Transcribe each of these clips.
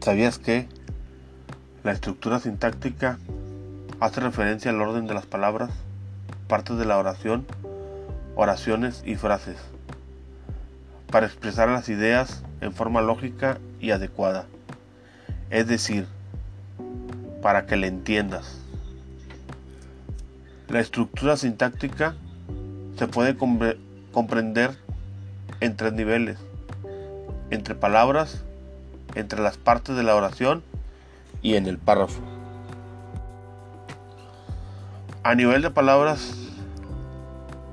¿Sabías que la estructura sintáctica hace referencia al orden de las palabras, partes de la oración, oraciones y frases, para expresar las ideas en forma lógica y adecuada? Es decir, para que le entiendas. La estructura sintáctica se puede comprender en tres niveles, entre palabras, entre las partes de la oración y en el párrafo. A nivel de palabras,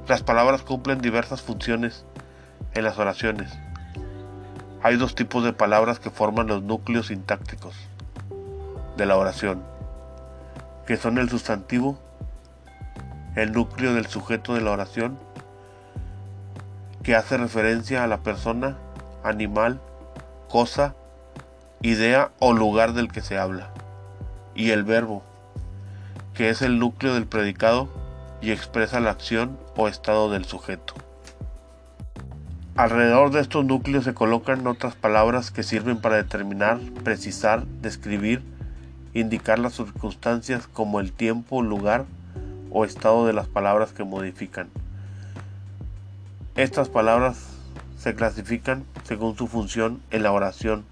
las palabras cumplen diversas funciones en las oraciones. Hay dos tipos de palabras que forman los núcleos sintácticos de la oración, que son el sustantivo, el núcleo del sujeto de la oración, que hace referencia a la persona, animal, cosa, idea o lugar del que se habla, y el verbo, que es el núcleo del predicado y expresa la acción o estado del sujeto. Alrededor de estos núcleos se colocan otras palabras que sirven para determinar, precisar, describir, indicar las circunstancias como el tiempo, lugar o estado de las palabras que modifican. Estas palabras se clasifican según su función en la oración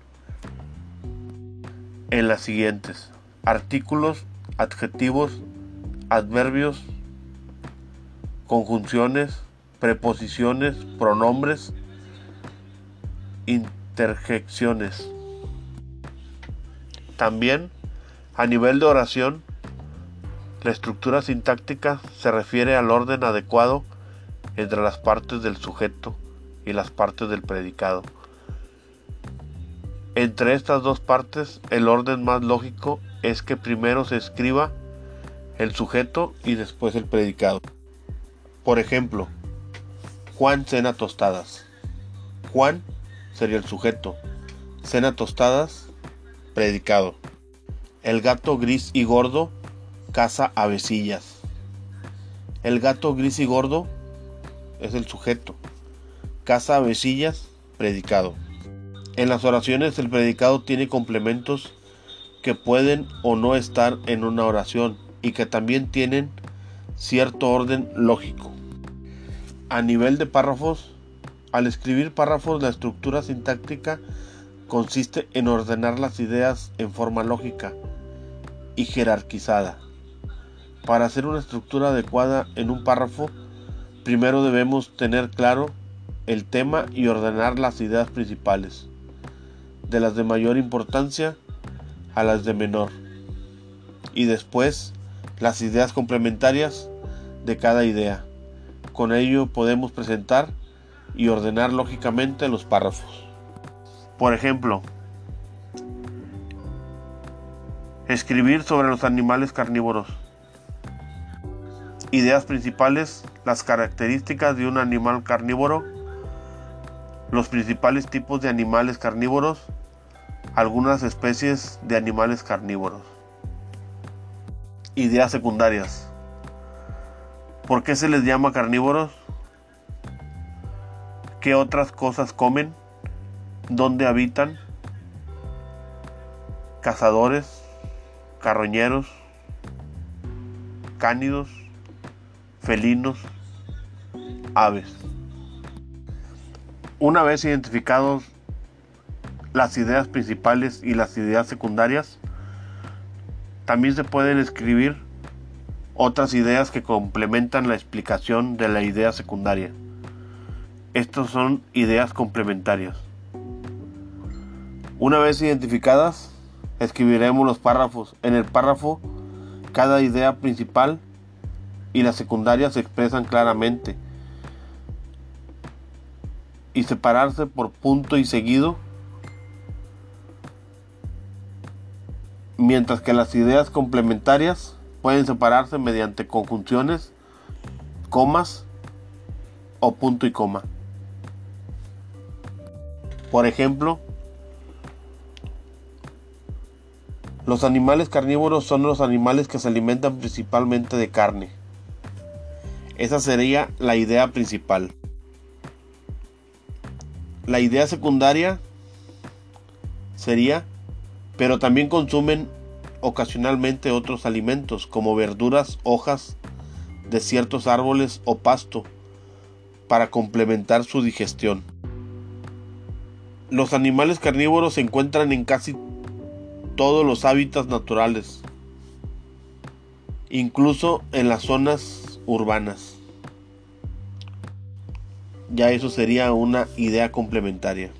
en las siguientes. Artículos, adjetivos, adverbios, conjunciones, preposiciones, pronombres, interjecciones. También, a nivel de oración, la estructura sintáctica se refiere al orden adecuado entre las partes del sujeto y las partes del predicado. Entre estas dos partes, el orden más lógico es que primero se escriba el sujeto y después el predicado. Por ejemplo, Juan cena tostadas. Juan sería el sujeto. Cena tostadas, predicado. El gato gris y gordo caza avecillas. El gato gris y gordo es el sujeto. Caza avecillas, predicado. En las oraciones el predicado tiene complementos que pueden o no estar en una oración y que también tienen cierto orden lógico. A nivel de párrafos, al escribir párrafos la estructura sintáctica consiste en ordenar las ideas en forma lógica y jerarquizada. Para hacer una estructura adecuada en un párrafo, primero debemos tener claro el tema y ordenar las ideas principales de las de mayor importancia a las de menor, y después las ideas complementarias de cada idea. Con ello podemos presentar y ordenar lógicamente los párrafos. Por ejemplo, escribir sobre los animales carnívoros. Ideas principales, las características de un animal carnívoro, los principales tipos de animales carnívoros, algunas especies de animales carnívoros. Ideas secundarias. ¿Por qué se les llama carnívoros? ¿Qué otras cosas comen? ¿Dónde habitan? Cazadores, carroñeros, cánidos, felinos, aves. Una vez identificados las ideas principales y las ideas secundarias, también se pueden escribir otras ideas que complementan la explicación de la idea secundaria. Estas son ideas complementarias. Una vez identificadas, escribiremos los párrafos. En el párrafo, cada idea principal y la secundaria se expresan claramente y separarse por punto y seguido mientras que las ideas complementarias pueden separarse mediante conjunciones, comas o punto y coma. Por ejemplo, los animales carnívoros son los animales que se alimentan principalmente de carne. Esa sería la idea principal. La idea secundaria sería pero también consumen ocasionalmente otros alimentos como verduras, hojas de ciertos árboles o pasto para complementar su digestión. Los animales carnívoros se encuentran en casi todos los hábitats naturales, incluso en las zonas urbanas. Ya eso sería una idea complementaria.